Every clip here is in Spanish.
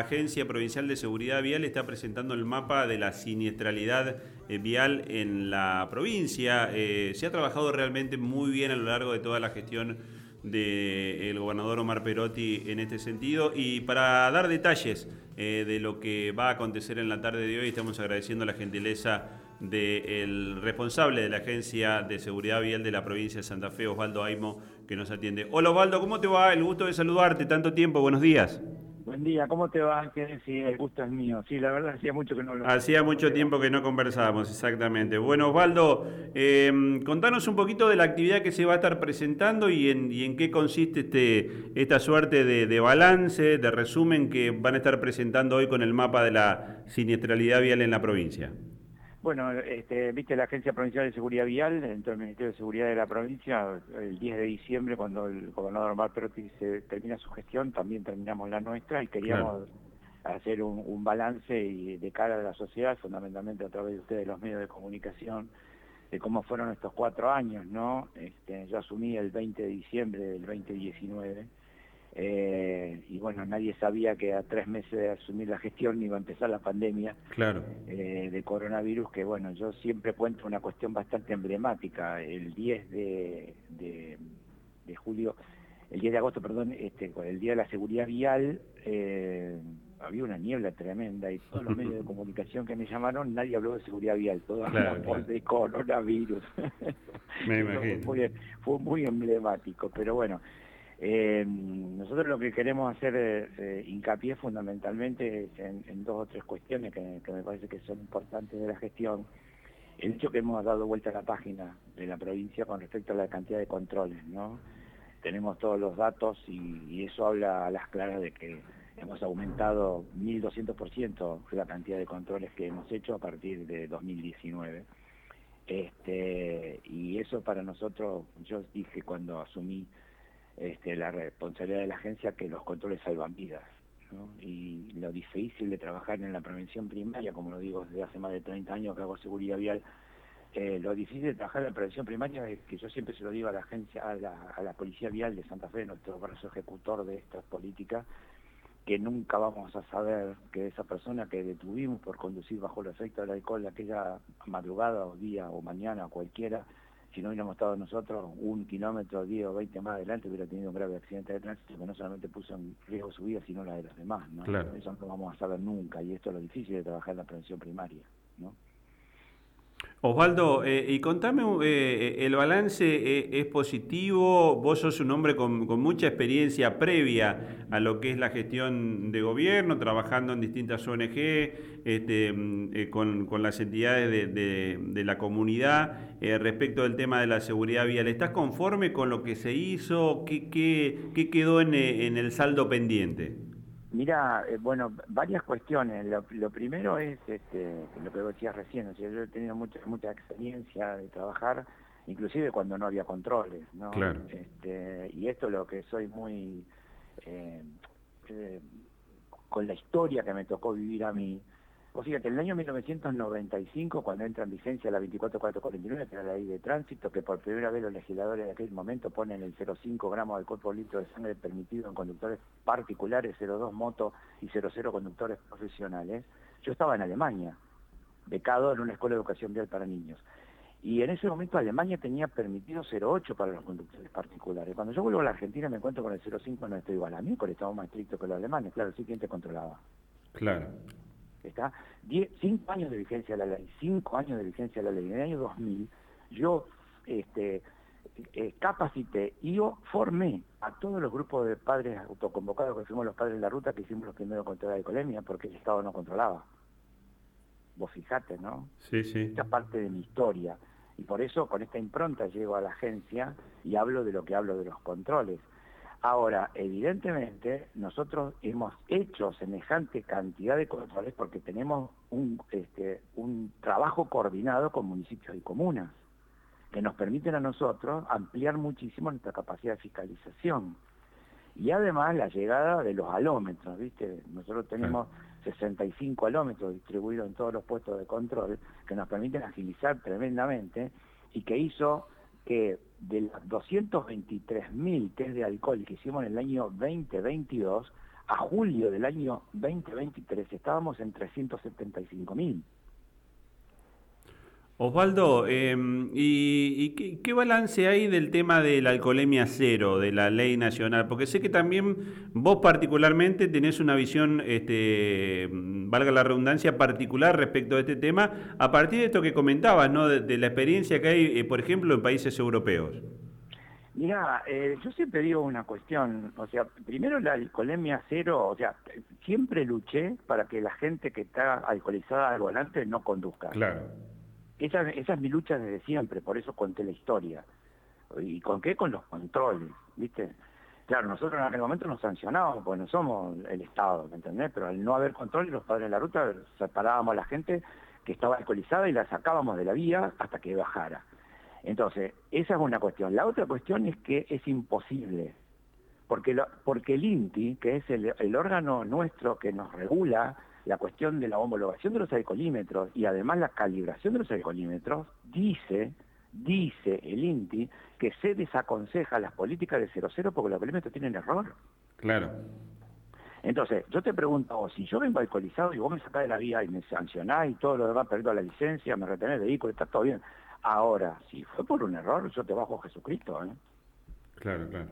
La Agencia Provincial de Seguridad Vial está presentando el mapa de la siniestralidad eh, vial en la provincia. Eh, se ha trabajado realmente muy bien a lo largo de toda la gestión del gobernador Omar Perotti en este sentido. Y para dar detalles eh, de lo que va a acontecer en la tarde de hoy, estamos agradeciendo la gentileza del responsable de la Agencia de Seguridad Vial de la provincia de Santa Fe, Osvaldo Aimo, que nos atiende. Hola Osvaldo, ¿cómo te va? El gusto de saludarte, tanto tiempo, buenos días. Buen día, ¿cómo te va? Sí, el gusto es mío. Sí, la verdad, hacía mucho que no lo... Hacía mucho tiempo que no conversábamos, exactamente. Bueno, Osvaldo, eh, contanos un poquito de la actividad que se va a estar presentando y en, y en qué consiste este, esta suerte de, de, balance, de resumen que van a estar presentando hoy con el mapa de la siniestralidad vial en la provincia. Bueno, este, viste la Agencia Provincial de Seguridad Vial, dentro del Ministerio de Seguridad de la provincia, el 10 de diciembre, cuando el gobernador Omar Perotti se termina su gestión, también terminamos la nuestra y queríamos hacer un, balance y de cara a la sociedad, fundamentalmente a través de ustedes, los medios de comunicación, de cómo fueron estos cuatro años, ¿no? Este, yo asumí el 20 de diciembre del 2019 eh, y bueno, nadie sabía que a tres meses de asumir la gestión iba a empezar la pandemia claro. eh, de coronavirus, que bueno, yo siempre cuento una cuestión bastante emblemática. El 10 de, de, de julio, el 10 de agosto, perdón, este, el Día de la Seguridad Vial, eh, había una niebla tremenda y todos los medios de comunicación que me llamaron, nadie habló de seguridad vial, todo claro, claro. de coronavirus. Me imagino. Fue, fue muy emblemático, pero bueno, eh, nosotros lo que queremos hacer eh, hincapié fundamentalmente es en, dos o tres cuestiones que, me parece que son importantes de la gestión. El hecho que hemos dado vuelta a la página de la provincia con respecto a la cantidad de controles, ¿no? Tenemos todos los datos y, y eso habla a las claras de que hemos aumentado 1.200% la cantidad de controles que hemos hecho a partir de 2019. Este, y eso para nosotros, yo dije cuando asumí este, la responsabilidad de la agencia que los controles salvan vidas. ¿no? Y lo difícil de trabajar en la prevención primaria, como lo digo desde hace más de 30 años que hago seguridad vial, eh, lo difícil de trabajar en la prevención primaria es que yo siempre se lo digo a la agencia, a la, a la Policía Vial de Santa Fe, nuestro brazo ejecutor de estas políticas, que nunca vamos a saber que esa persona que detuvimos por conducir bajo el efecto del alcohol aquella madrugada o día o mañana o cualquiera, si no hubiéramos estado nosotros un kilómetro, 10 o 20 más adelante, hubiera tenido un grave accidente de tránsito que no solamente puso en riesgo su vida, sino la de los demás. ¿no? Claro. Eso no vamos a saber nunca y esto es lo difícil de trabajar en la prevención primaria. Osvaldo, eh, y contame, eh, el balance eh, es positivo, vos sos un hombre con, mucha experiencia previa a lo que es la gestión de gobierno, trabajando en distintas ONG, este, mm, con, las entidades de, la comunidad respecto del tema de la seguridad vial. ¿Estás conforme con lo que se hizo? ¿Qué, qué, quedó en el saldo pendiente? Mira, eh, bueno, varias cuestiones. Lo, lo, primero es este, lo que decías recién, o sea, yo he tenido mucha mucha experiencia de trabajar, inclusive cuando no había controles, ¿no? Claro. Este, y esto es lo que soy muy... Eh, eh, con la historia que me tocó vivir a mí, o fíjate, en el año 1995, cuando entra en vigencia la 24449, que era la ley de tránsito, que por primera vez los legisladores de aquel momento ponen el 0,5 gramos de por litro de sangre permitido en conductores particulares, 0,2 moto y 0,0 conductores profesionales, yo estaba en Alemania, becado en una escuela de educación vial para niños. Y en ese momento Alemania tenía permitido 0,8 para los conductores particulares. Cuando yo vuelvo a la Argentina me encuentro con el 0,5, no estoy igual a mí, porque estamos más estrictos que los alemanes. Claro, sí, ¿quién te controlaba? Claro. ¿Está? Diez, cinco años de vigencia de la ley, cinco años de vigencia de la ley. En el año 2000 yo este, eh, capacité y yo formé a todos los grupos de padres autoconvocados que fuimos los padres de la ruta que hicimos los primeros contra la alcoholemia porque el Estado no controlaba. Vos fijate, ¿no? Sí, sí. Esta parte de mi historia. Y por eso con esta impronta llego a la agencia y hablo de lo que hablo de los controles. Ahora, evidentemente, nosotros hemos hecho semejante cantidad de controles porque tenemos un, este, un trabajo coordinado con municipios y comunas que nos permiten a nosotros ampliar muchísimo nuestra capacidad de fiscalización. Y además la llegada de los alómetros, ¿viste? Nosotros tenemos 65 alómetros distribuidos en todos los puestos de control que nos permiten agilizar tremendamente y que hizo que de los 223.000 test de alcohol que hicimos en el año 2022, a julio del año 2023 estábamos en 375 mil. Osvaldo, em, ¿y, qué, balance hay del tema de la alcoholemia cero, de la ley nacional? Porque sé que también vos particularmente tenés una visión, este, valga la redundancia, particular respecto a este tema, a partir de esto que comentabas, ¿no? de, la experiencia que hay, eh, por ejemplo, en países europeos. Mira, eh, yo siempre digo una cuestión, o sea, primero la alcoholemia cero, o sea, siempre luché para que la gente que está alcoholizada al volante no conduzca. Claro. Esa, esa es mi lucha desde siempre, por eso conté la historia. ¿Y con qué? Con los controles, ¿viste? Claro, nosotros en aquel momento nos sancionábamos, porque no somos el Estado, ¿me entendés? Pero al no haber control, los padres de la ruta separábamos a la gente que estaba alcoholizada y la sacábamos de la vía hasta que bajara. Entonces, esa es una cuestión. La otra cuestión es que es imposible, porque, porque el INTI, que es el, el órgano nuestro que nos regula la cuestión de la homologación de los alcoholímetros y además la calibración de los alcoholímetros, dice, dice el INTI, que se desaconseja las políticas de 00 porque los alcoholímetros tienen error. Claro. Entonces, yo te pregunto, si yo vengo alcoholizado y vos me sacás de la vía y me sancionás y todo lo demás, perdido la licencia, me retenés el vehículo, está todo bien. Ahora, si fue por un error, yo te bajo a Jesucristo. ¿eh? Claro, claro.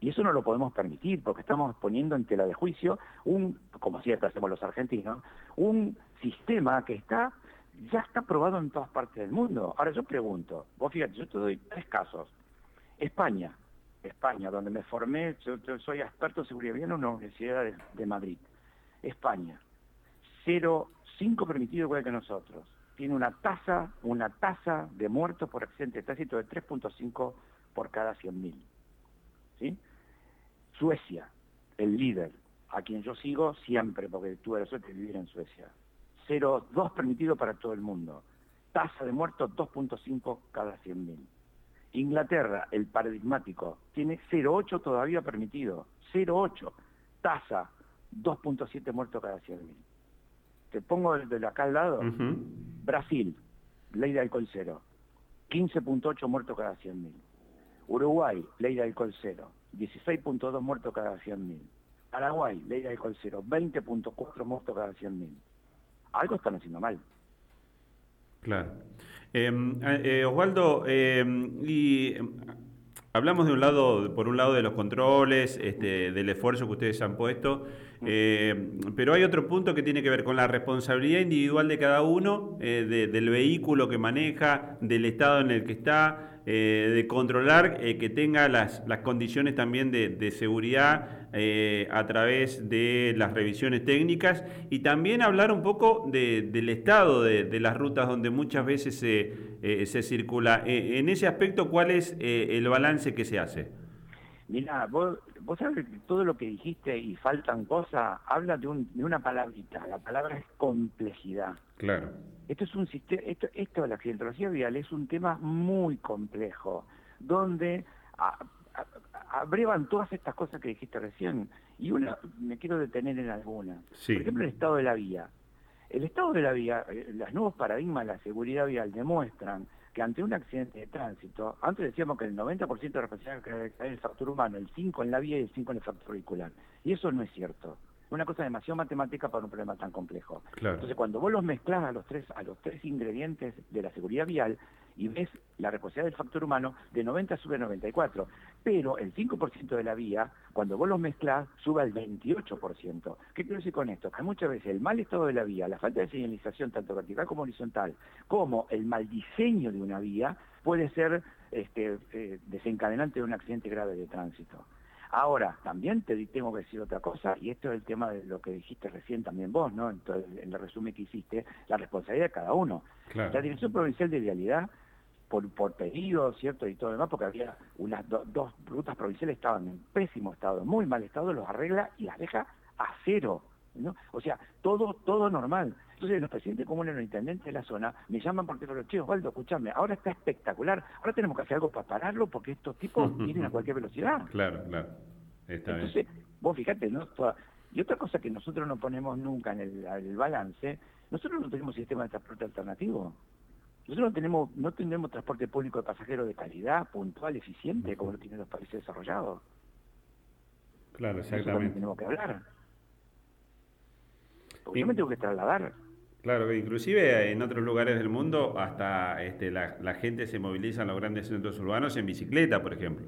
Y eso no lo podemos permitir, porque estamos poniendo en tela de juicio un, como siempre hacemos los argentinos, un sistema que está ya está probado en todas partes del mundo. Ahora yo pregunto, vos fíjate, yo te doy tres casos. España, España, donde me formé, yo, soy experto en seguridad vial en una universidad de, Madrid. España, 0,5 permitido igual que nosotros. Tiene una tasa, una tasa de muertos por accidente de tránsito de 3.5 por cada 100.000. ¿Sí? Suecia, el líder, a quien yo sigo siempre, porque tuve la suerte de vivir en Suecia. 0,2 permitido para todo el mundo. Tasa de muertos 2.5 cada 100.000. Inglaterra, el paradigmático, tiene 0,8 todavía permitido. 0,8. Tasa 2.7 muertos cada 100.000. Te pongo el de acá al lado. Brasil, ley de alcohol cero. 15.8 muertos cada 100.000. Uruguay, ley de alcohol cero. 16.2 muertos cada 100.000. Paraguay, ley de alcohol cero, 20.4 muertos cada 100.000. Algo están haciendo mal. Claro. Em, eh, Osvaldo, em, y em, hablamos de un lado, por un lado de los controles, este, del esfuerzo que ustedes han puesto, pero hay otro punto que tiene que ver con la responsabilidad individual de cada uno, eh, del vehículo que maneja, del estado en el que está, eh, de controlar eh, que tenga las, las condiciones también de, seguridad eh, a través de las revisiones técnicas y también hablar un poco del estado de, las rutas donde muchas veces se, se circula. en ese aspecto, ¿cuál es el balance que se hace? Mira, vos, vos sabés que todo lo que dijiste y faltan cosas, habla de, un, de una palabrita, la palabra es complejidad. Claro. Esto es un sistema, esto, esto de la accidentología vial es un tema muy complejo, donde abrevan todas estas cosas que dijiste recién, y una me quiero detener en alguna. Por ejemplo, el estado de la vía. El estado de la vía, eh, los nuevos paradigmas de la seguridad vial demuestran que ante un accidente de tránsito, antes decíamos que el 90% de la responsabilidad es el factor humano, el 5 en la vía y el 5 en el factor vehicular. Y eso no es cierto una cosa demasiado matemática para un problema tan complejo. Entonces, cuando vos los mezclas a los tres a los tres ingredientes de la seguridad vial y ves la responsabilidad del factor humano, de 90 sube a 94, pero el 5% de la vía, cuando vos los mezclas, sube al 28%. ¿Qué quiero decir con esto? Que muchas veces el mal estado de la vía, la falta de señalización, tanto vertical como horizontal, como el mal diseño de una vía, puede ser este, eh, desencadenante de un accidente grave de tránsito. Ahora, también te tengo que decir otra cosa, y esto es el tema de lo que dijiste recién también vos, ¿no? Entonces, en el resumen que hiciste, la responsabilidad de cada uno. La Dirección Provincial de Vialidad, por, por pedido, ¿cierto? Y todo demás, porque había unas dos rutas provinciales estaban en pésimo estado, muy mal estado, los arregla y las deja a cero. ¿no? O sea, todo todo normal. Entonces los presidentes comunes, los intendentes de la zona, me llaman porque los chicos, Osvaldo, escúchame, ahora está espectacular, ahora tenemos que hacer algo para pararlo porque estos tipos vienen a cualquier velocidad. Claro, claro. Entonces, vos fíjate, ¿no? Y otra cosa que nosotros no ponemos nunca en el, balance, nosotros no tenemos sistema de transporte alternativo. Nosotros no tenemos, no tenemos transporte público de pasajeros de calidad, puntual, eficiente, como lo tienen los países desarrollados. Claro, exactamente. tenemos que hablar. Porque yo me tengo que trasladar. Claro, que inclusive en otros lugares del mundo hasta este, la, la gente se moviliza en los grandes centros urbanos en bicicleta, por ejemplo.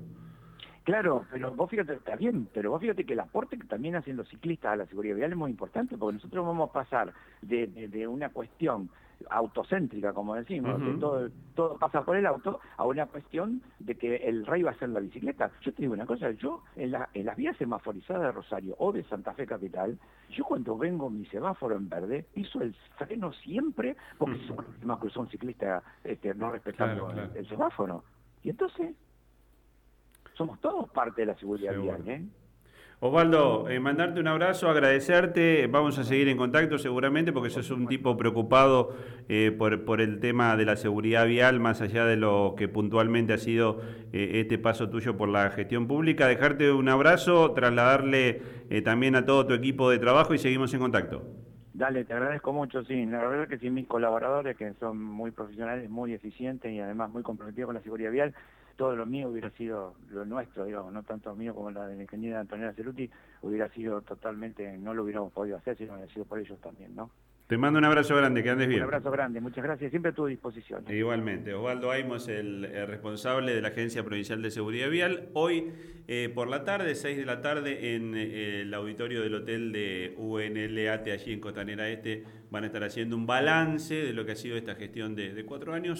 Claro, pero vos fíjate, está bien, pero vos fíjate que el aporte que también hacen los ciclistas a la seguridad vial es muy importante, porque nosotros vamos a pasar de, de- de una cuestión autocéntrica, como decimos, todo, todo pasa por el auto, a una cuestión de que el rey va a ser la bicicleta. Yo te digo una cosa, yo en, la- en las vías semaforizadas de Rosario o de Santa Fe Capital, yo cuando vengo mi semáforo en verde, piso el freno siempre, porque son más que son ciclistas este, no respetando Claro, claro. El, el semáforo. Y entonces, somos todos parte de la seguridad Seguro. vial, ¿eh? Osvaldo, eh, mandarte un abrazo, agradecerte, vamos a seguir en contacto seguramente porque sos un tipo preocupado eh, por, por el tema de la seguridad vial, más allá de lo que puntualmente ha sido eh, este paso tuyo por la gestión pública. Dejarte un abrazo, trasladarle también a todo tu equipo de trabajo y seguimos en contacto. Dale, te agradezco mucho, sí. La verdad que sí, mis colaboradores, que son muy profesionales, muy eficientes y además muy comprometidos con la seguridad vial, todo lo mío hubiera sido lo nuestro, digamos, no tanto mío como la de la ingeniera Antonella Ceruti, hubiera sido totalmente, no lo hubiéramos podido hacer si no hubiera sido por ellos también, ¿no? Te mando un abrazo grande, que andes bien. Un abrazo grande, muchas gracias, siempre a tu disposición. Igualmente, Osvaldo Aimos, el, el responsable de la Agencia Provincial de Seguridad Vial. Hoy eh, por la tarde, 6 de la tarde, en eh, el auditorio del hotel de UNLAT allí en Costanera Este, van a estar haciendo un balance de lo que ha sido esta gestión de, de cuatro años.